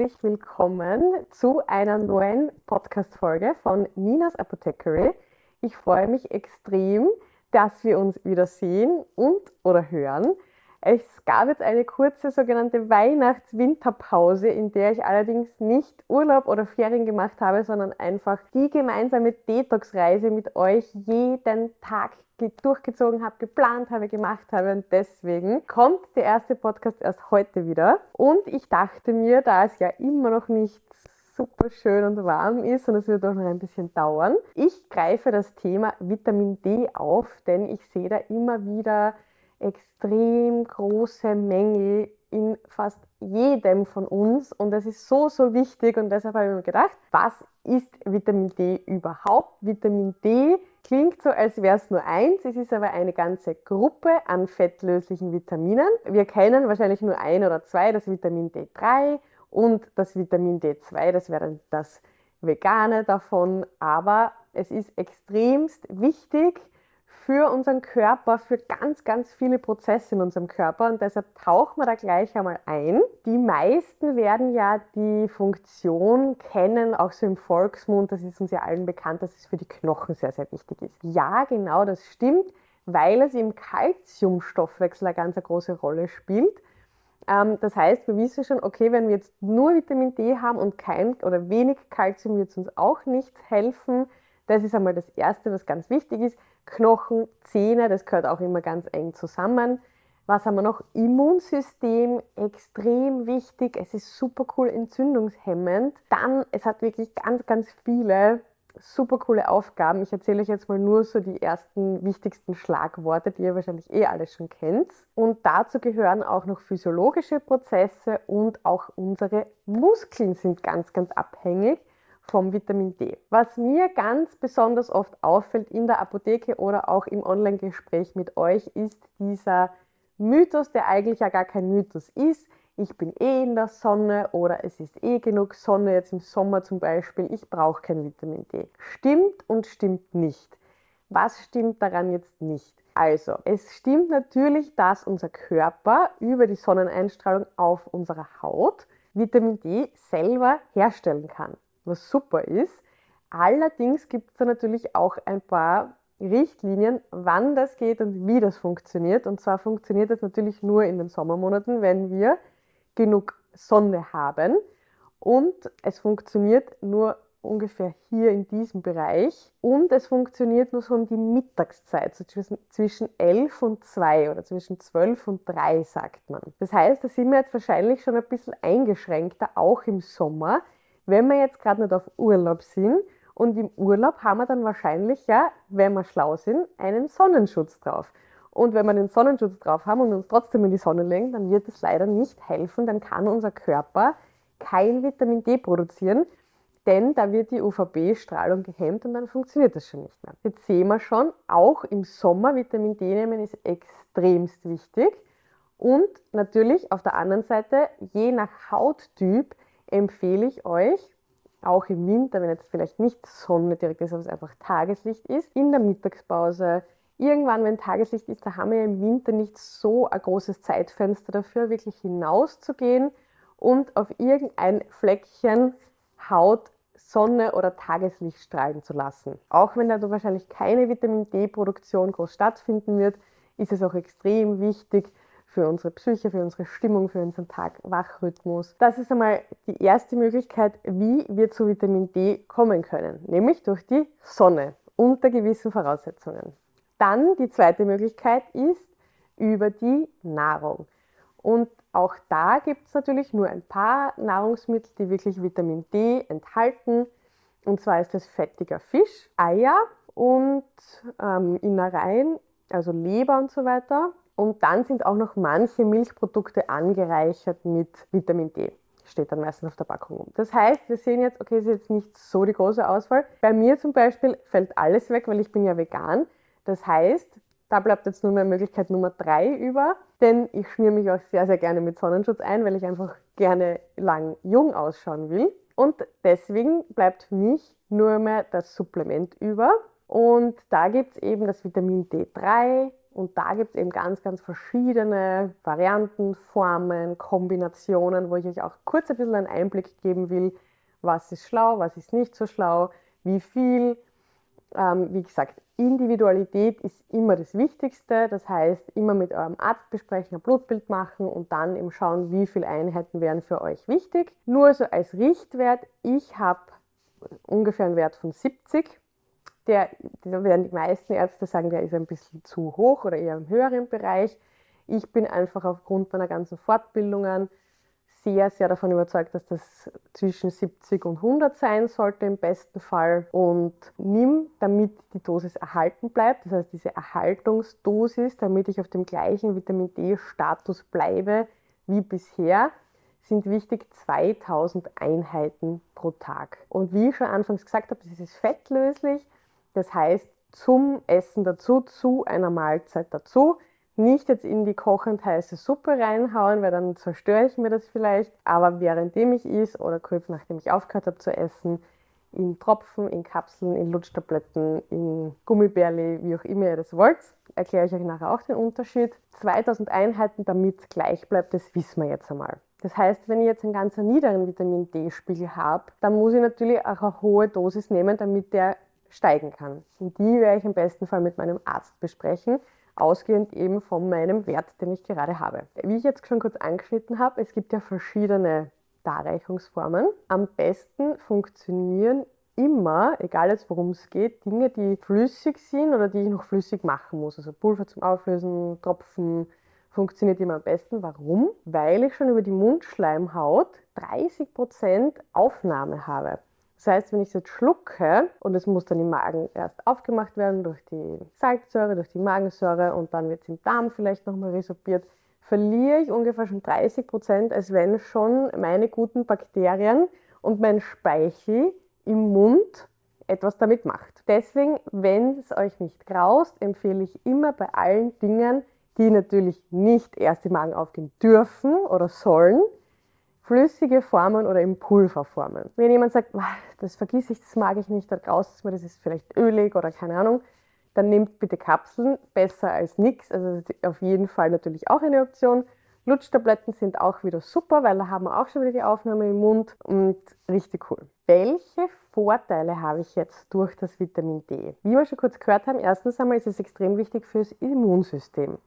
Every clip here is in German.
herzlich willkommen zu einer neuen Podcast-Folge von Ninas Apothecary. Ich freue mich extrem, dass wir uns wieder sehen und oder hören. Es gab jetzt eine kurze sogenannte Weihnachts-Winterpause, in der ich allerdings nicht Urlaub oder Ferien gemacht habe, sondern einfach die gemeinsame Detox-Reise mit euch jeden Tag durchgezogen habe, geplant habe, gemacht habe. Und deswegen kommt der erste Podcast erst heute wieder. Und ich dachte mir, da es ja immer noch nicht super schön und warm ist und es wird auch noch ein bisschen dauern. Ich greife das Thema Vitamin D auf, denn ich sehe da immer wieder extrem große Mängel in fast jedem von uns. Und das ist so, so wichtig. Und deshalb habe ich mir gedacht, was ist Vitamin D überhaupt? Vitamin D klingt so, als wäre es nur eins, es ist aber eine ganze Gruppe an fettlöslichen Vitaminen. Wir kennen wahrscheinlich nur ein oder zwei, das Vitamin D3 und das Vitamin D2, das wäre das Vegane davon, aber es ist extremst wichtig, für unseren Körper, für ganz, ganz viele Prozesse in unserem Körper und deshalb tauchen wir da gleich einmal ein. Die meisten werden ja die Funktion kennen, auch so im Volksmund, das ist uns ja allen bekannt, dass es für die Knochen sehr, sehr wichtig ist. Ja, genau, das stimmt, weil es im Kalziumstoffwechsel eine ganz große Rolle spielt. Ähm, das heißt, wir wissen schon, okay, wenn wir jetzt nur Vitamin D haben und kein oder wenig Kalzium wird es uns auch nichts helfen. Das ist einmal das Erste, was ganz wichtig ist. Knochen, Zähne, das gehört auch immer ganz eng zusammen. Was haben wir noch? Immunsystem, extrem wichtig. Es ist super cool entzündungshemmend. Dann, es hat wirklich ganz, ganz viele super coole Aufgaben. Ich erzähle euch jetzt mal nur so die ersten wichtigsten Schlagworte, die ihr wahrscheinlich eh alle schon kennt. Und dazu gehören auch noch physiologische Prozesse und auch unsere Muskeln sind ganz, ganz abhängig vom Vitamin D. Was mir ganz besonders oft auffällt in der Apotheke oder auch im Online-Gespräch mit euch, ist dieser Mythos, der eigentlich ja gar kein Mythos ist. Ich bin eh in der Sonne oder es ist eh genug Sonne, jetzt im Sommer zum Beispiel, ich brauche kein Vitamin D. Stimmt und stimmt nicht. Was stimmt daran jetzt nicht? Also, es stimmt natürlich, dass unser Körper über die Sonneneinstrahlung auf unserer Haut Vitamin D selber herstellen kann was super ist. Allerdings gibt es da natürlich auch ein paar Richtlinien, wann das geht und wie das funktioniert. Und zwar funktioniert das natürlich nur in den Sommermonaten, wenn wir genug Sonne haben. Und es funktioniert nur ungefähr hier in diesem Bereich. Und es funktioniert nur so um die Mittagszeit, so zwischen, zwischen 11 und 2 oder zwischen 12 und 3, sagt man. Das heißt, da sind wir jetzt wahrscheinlich schon ein bisschen eingeschränkter, auch im Sommer. Wenn wir jetzt gerade nicht auf Urlaub sind und im Urlaub haben wir dann wahrscheinlich ja, wenn wir schlau sind, einen Sonnenschutz drauf. Und wenn wir den Sonnenschutz drauf haben und uns trotzdem in die Sonne legen, dann wird es leider nicht helfen, dann kann unser Körper kein Vitamin D produzieren, denn da wird die UVB-Strahlung gehemmt und dann funktioniert das schon nicht mehr. Jetzt sehen wir schon, auch im Sommer Vitamin D nehmen ist extremst wichtig. Und natürlich auf der anderen Seite, je nach Hauttyp, empfehle ich euch, auch im Winter, wenn jetzt vielleicht nicht Sonne direkt ist, aber es einfach Tageslicht ist, in der Mittagspause, irgendwann, wenn Tageslicht ist, da haben wir im Winter nicht so ein großes Zeitfenster dafür, wirklich hinauszugehen und auf irgendein Fleckchen Haut, Sonne oder Tageslicht strahlen zu lassen. Auch wenn da wahrscheinlich keine Vitamin D-Produktion groß stattfinden wird, ist es auch extrem wichtig, für unsere Psyche, für unsere Stimmung, für unseren Tag-Wachrhythmus. Das ist einmal die erste Möglichkeit, wie wir zu Vitamin D kommen können, nämlich durch die Sonne unter gewissen Voraussetzungen. Dann die zweite Möglichkeit ist über die Nahrung. Und auch da gibt es natürlich nur ein paar Nahrungsmittel, die wirklich Vitamin D enthalten. Und zwar ist es fettiger Fisch, Eier und ähm, Innereien, also Leber und so weiter. Und dann sind auch noch manche Milchprodukte angereichert mit Vitamin D. Steht dann meistens auf der Packung um. Das heißt, wir sehen jetzt, okay, es ist jetzt nicht so die große Auswahl. Bei mir zum Beispiel fällt alles weg, weil ich bin ja vegan. Das heißt, da bleibt jetzt nur mehr Möglichkeit Nummer drei über, denn ich schmiere mich auch sehr, sehr gerne mit Sonnenschutz ein, weil ich einfach gerne lang jung ausschauen will. Und deswegen bleibt für mich nur mehr das Supplement über. Und da gibt es eben das Vitamin D3, Und da gibt es eben ganz, ganz verschiedene Varianten, Formen, Kombinationen, wo ich euch auch kurz ein bisschen einen Einblick geben will, was ist schlau, was ist nicht so schlau, wie viel. Ähm, wie gesagt, Individualität ist immer das Wichtigste. Das heißt, immer mit eurem Arzt besprechen, ein Blutbild machen und dann eben schauen, wie viele Einheiten wären für euch wichtig. Nur so als Richtwert, ich habe ungefähr einen Wert von 70 der, werden die meisten Ärzte sagen, der ist ein bisschen zu hoch oder eher im höheren Bereich. Ich bin einfach aufgrund meiner ganzen Fortbildungen sehr, sehr davon überzeugt, dass das zwischen 70 und 100 sein sollte im besten Fall. Und nimm, damit die Dosis erhalten bleibt, das heißt diese Erhaltungsdosis, damit ich auf dem gleichen Vitamin D-Status bleibe wie bisher, sind wichtig 2000 Einheiten pro Tag. Und wie ich schon anfangs gesagt habe, das ist fettlöslich. Das heißt, zum Essen dazu, zu einer Mahlzeit dazu. Nicht jetzt in die kochend heiße Suppe reinhauen, weil dann zerstöre ich mir das vielleicht. Aber währenddem ich is oder kurz nachdem ich aufgehört habe zu essen, in Tropfen, in Kapseln, in Lutschtabletten, in Gummibärli, wie auch immer ihr das wollt. Erkläre ich euch nachher auch den Unterschied. 2000 Einheiten, damit es gleich bleibt, das wissen wir jetzt einmal. Das heißt, wenn ich jetzt einen ganz niederen Vitamin D-Spiegel habe, dann muss ich natürlich auch eine hohe Dosis nehmen, damit der steigen kann. Und die werde ich im besten Fall mit meinem Arzt besprechen, ausgehend eben von meinem Wert, den ich gerade habe. Wie ich jetzt schon kurz angeschnitten habe, es gibt ja verschiedene Darreichungsformen. Am besten funktionieren immer, egal jetzt worum es geht, Dinge, die flüssig sind oder die ich noch flüssig machen muss. Also Pulver zum Auflösen, Tropfen, funktioniert immer am besten. Warum? Weil ich schon über die Mundschleimhaut 30% Aufnahme habe. Das heißt, wenn ich es jetzt schlucke und es muss dann im Magen erst aufgemacht werden durch die Salzsäure, durch die Magensäure und dann wird es im Darm vielleicht nochmal resorbiert, verliere ich ungefähr schon 30 Prozent, als wenn schon meine guten Bakterien und mein Speichel im Mund etwas damit macht. Deswegen, wenn es euch nicht graust, empfehle ich immer bei allen Dingen, die natürlich nicht erst im Magen aufgehen dürfen oder sollen, flüssige Formen oder in Pulverformen. Wenn jemand sagt, das vergiss ich, das mag ich nicht, da graust mir, das ist vielleicht ölig oder keine Ahnung, dann nehmt bitte Kapseln, besser als nichts. Also auf jeden Fall natürlich auch eine Option. Lutschtabletten sind auch wieder super, weil da haben wir auch schon wieder die Aufnahme im Mund und richtig cool. Welche Vorteile habe ich jetzt durch das Vitamin D? Wie wir schon kurz gehört haben, erstens einmal ist es extrem wichtig fürs Immunsystem.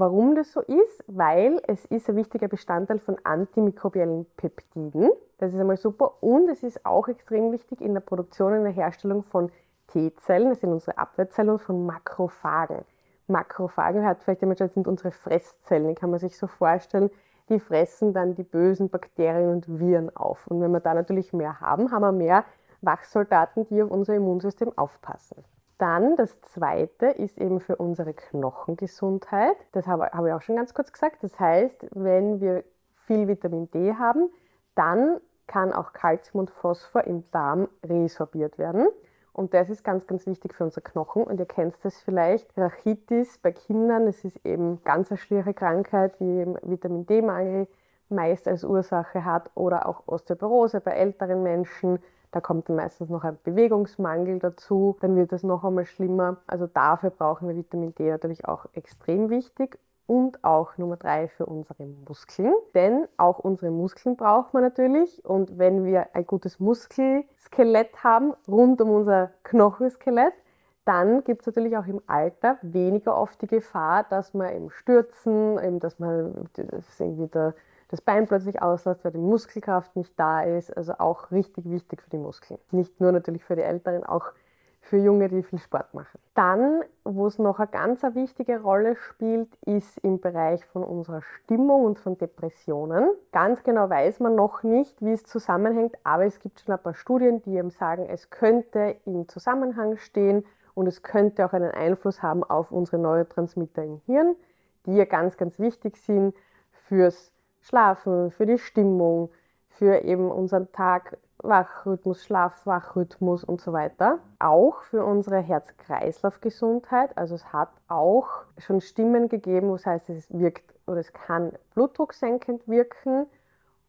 Warum das so ist? Weil es ist ein wichtiger Bestandteil von antimikrobiellen Peptiden. Das ist einmal super. Und es ist auch extrem wichtig in der Produktion und der Herstellung von T-Zellen, das sind unsere Abwehrzellen und von Makrophagen. Makrophagen hört vielleicht jemand schon, sind unsere Fresszellen, die kann man sich so vorstellen. Die fressen dann die bösen Bakterien und Viren auf. Und wenn wir da natürlich mehr haben, haben wir mehr Wachsoldaten, die auf unser Immunsystem aufpassen. Dann das zweite ist eben für unsere Knochengesundheit. Das habe, habe ich auch schon ganz kurz gesagt. Das heißt, wenn wir viel Vitamin D haben, dann kann auch Kalzium und Phosphor im Darm resorbiert werden. Und das ist ganz, ganz wichtig für unsere Knochen. Und ihr kennt das vielleicht, Rachitis bei Kindern, das ist eben ganz eine schwere Krankheit, die Vitamin D-Mangel meist als Ursache hat oder auch Osteoporose bei älteren Menschen da kommt dann meistens noch ein Bewegungsmangel dazu, dann wird es noch einmal schlimmer. Also dafür brauchen wir Vitamin D natürlich auch extrem wichtig. Und auch Nummer drei für unsere Muskeln. Denn auch unsere Muskeln braucht man natürlich. Und wenn wir ein gutes Muskelskelett haben, rund um unser Knochenskelett, dann gibt es natürlich auch im Alter weniger oft die Gefahr, dass man im Stürzen, eben, dass man dass irgendwie der das Bein plötzlich auslässt, weil die Muskelkraft nicht da ist. Also auch richtig wichtig für die Muskeln. Nicht nur natürlich für die Älteren, auch für Junge, die viel Sport machen. Dann, wo es noch eine ganz wichtige Rolle spielt, ist im Bereich von unserer Stimmung und von Depressionen. Ganz genau weiß man noch nicht, wie es zusammenhängt, aber es gibt schon ein paar Studien, die eben sagen, es könnte im Zusammenhang stehen und es könnte auch einen Einfluss haben auf unsere Neurotransmitter im Hirn, die ja ganz, ganz wichtig sind fürs Schlafen, für die Stimmung, für eben unseren Tag-Wachrhythmus, Schlaf-Wachrhythmus und so weiter. Auch für unsere Herz-Kreislauf-Gesundheit. Also es hat auch schon Stimmen gegeben, wo heißt, es wirkt oder es kann blutdrucksenkend wirken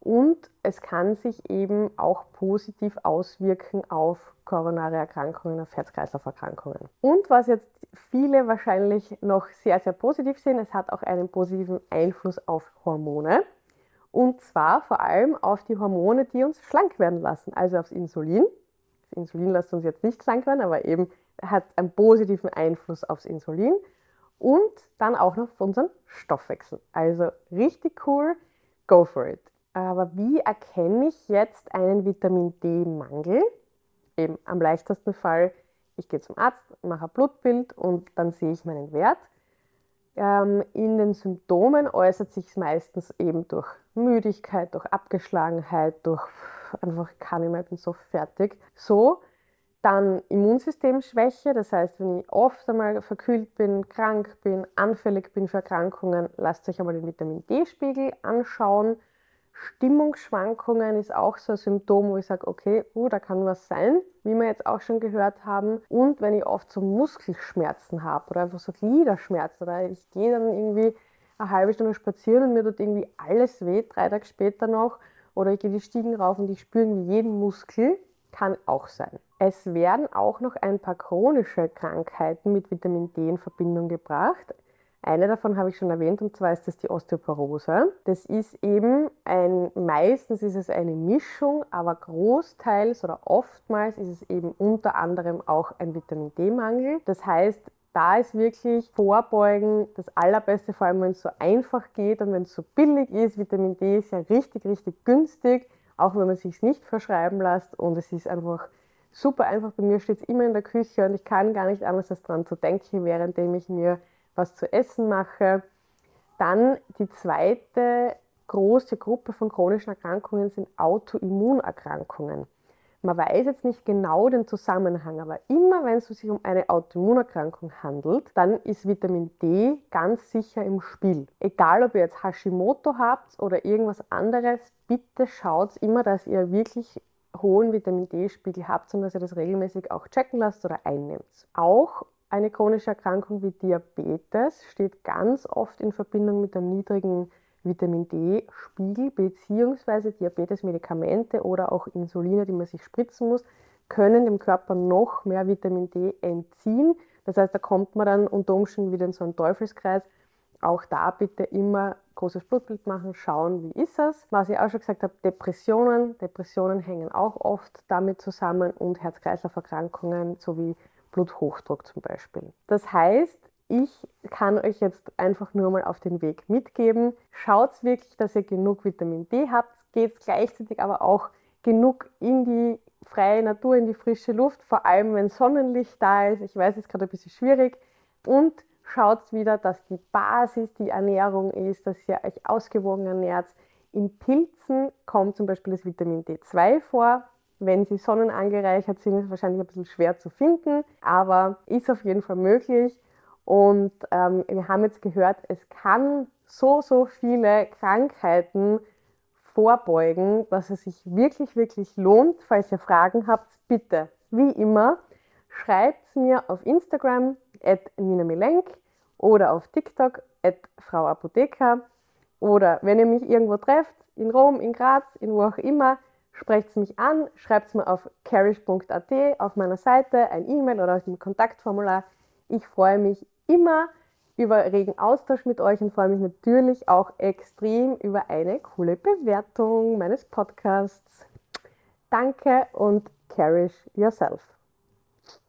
und es kann sich eben auch positiv auswirken auf koronare Erkrankungen, auf Herz-Kreislauf-Erkrankungen. Und was jetzt viele wahrscheinlich noch sehr, sehr positiv sehen, es hat auch einen positiven Einfluss auf Hormone. Und zwar vor allem auf die Hormone, die uns schlank werden lassen, also aufs Insulin. Das Insulin lässt uns jetzt nicht schlank werden, aber eben hat einen positiven Einfluss aufs Insulin und dann auch noch auf unseren Stoffwechsel. Also richtig cool, go for it. Aber wie erkenne ich jetzt einen Vitamin D-Mangel? Eben am leichtesten Fall, ich gehe zum Arzt, mache ein Blutbild und dann sehe ich meinen Wert. Ähm, in den Symptomen äußert sich es meistens eben durch Müdigkeit, durch Abgeschlagenheit, durch einfach kann ich mehr, bin so fertig. So, dann Immunsystemschwäche, das heißt, wenn ich oft einmal verkühlt bin, krank bin, anfällig bin für Erkrankungen, lasst euch einmal den Vitamin D-Spiegel anschauen. Stimmungsschwankungen ist auch so ein Symptom, wo ich sage, okay, uh, da kann was sein, wie wir jetzt auch schon gehört haben. Und wenn ich oft so Muskelschmerzen habe oder einfach so Gliederschmerzen oder ich gehe dann irgendwie eine halbe Stunde spazieren und mir tut irgendwie alles weh, drei Tage später noch, oder ich gehe die Stiegen rauf und ich spüre irgendwie jeden Muskel, kann auch sein. Es werden auch noch ein paar chronische Krankheiten mit Vitamin D in Verbindung gebracht. Eine davon habe ich schon erwähnt und zwar ist das die Osteoporose. Das ist eben ein, meistens ist es eine Mischung, aber großteils oder oftmals ist es eben unter anderem auch ein Vitamin D-Mangel. Das heißt, da ist wirklich Vorbeugen das Allerbeste, vor allem wenn es so einfach geht und wenn es so billig ist. Vitamin D ist ja richtig, richtig günstig, auch wenn man es sich nicht verschreiben lässt und es ist einfach super einfach. Bei mir steht es immer in der Küche und ich kann gar nicht anders als daran zu denken, währenddem ich mir was zu essen mache. Dann die zweite große Gruppe von chronischen Erkrankungen sind Autoimmunerkrankungen. Man weiß jetzt nicht genau den Zusammenhang, aber immer wenn es sich um eine Autoimmunerkrankung handelt, dann ist Vitamin D ganz sicher im Spiel. Egal ob ihr jetzt Hashimoto habt oder irgendwas anderes, bitte schaut immer, dass ihr wirklich hohen Vitamin D-Spiegel habt und dass ihr das regelmäßig auch checken lasst oder einnehmt. Auch eine chronische Erkrankung wie Diabetes steht ganz oft in Verbindung mit einem niedrigen Vitamin D-Spiegel bzw. Diabetesmedikamente oder auch Insuline, die man sich spritzen muss, können dem Körper noch mehr Vitamin D entziehen. Das heißt, da kommt man dann unter Umständen wieder in so einen Teufelskreis. Auch da bitte immer großes Blutbild machen, schauen, wie ist es. Was ich auch schon gesagt habe, Depressionen. Depressionen hängen auch oft damit zusammen und Herz-Kreislauf-Erkrankungen sowie Bluthochdruck zum Beispiel. Das heißt, ich kann euch jetzt einfach nur mal auf den Weg mitgeben. Schaut wirklich, dass ihr genug Vitamin D habt. Geht gleichzeitig aber auch genug in die freie Natur, in die frische Luft, vor allem wenn Sonnenlicht da ist. Ich weiß, es ist gerade ein bisschen schwierig. Und schaut wieder, dass die Basis die Ernährung ist, dass ihr euch ausgewogen ernährt. In Pilzen kommt zum Beispiel das Vitamin D2 vor. Wenn sie sonnenangereichert sind, ist es wahrscheinlich ein bisschen schwer zu finden, aber ist auf jeden Fall möglich. Und ähm, wir haben jetzt gehört, es kann so, so viele Krankheiten vorbeugen, dass es sich wirklich, wirklich lohnt. Falls ihr Fragen habt, bitte, wie immer, schreibt es mir auf Instagram at Nina Milenk oder auf TikTok at Frau Apotheker. Oder wenn ihr mich irgendwo trefft, in Rom, in Graz, in wo auch immer, sprecht es mich an, schreibt es mir auf carish.at auf meiner Seite, ein E-Mail oder auf dem Kontaktformular. Ich freue mich immer über regen Austausch mit euch und freue mich natürlich auch extrem über eine coole Bewertung meines Podcasts. Danke und cherish yourself.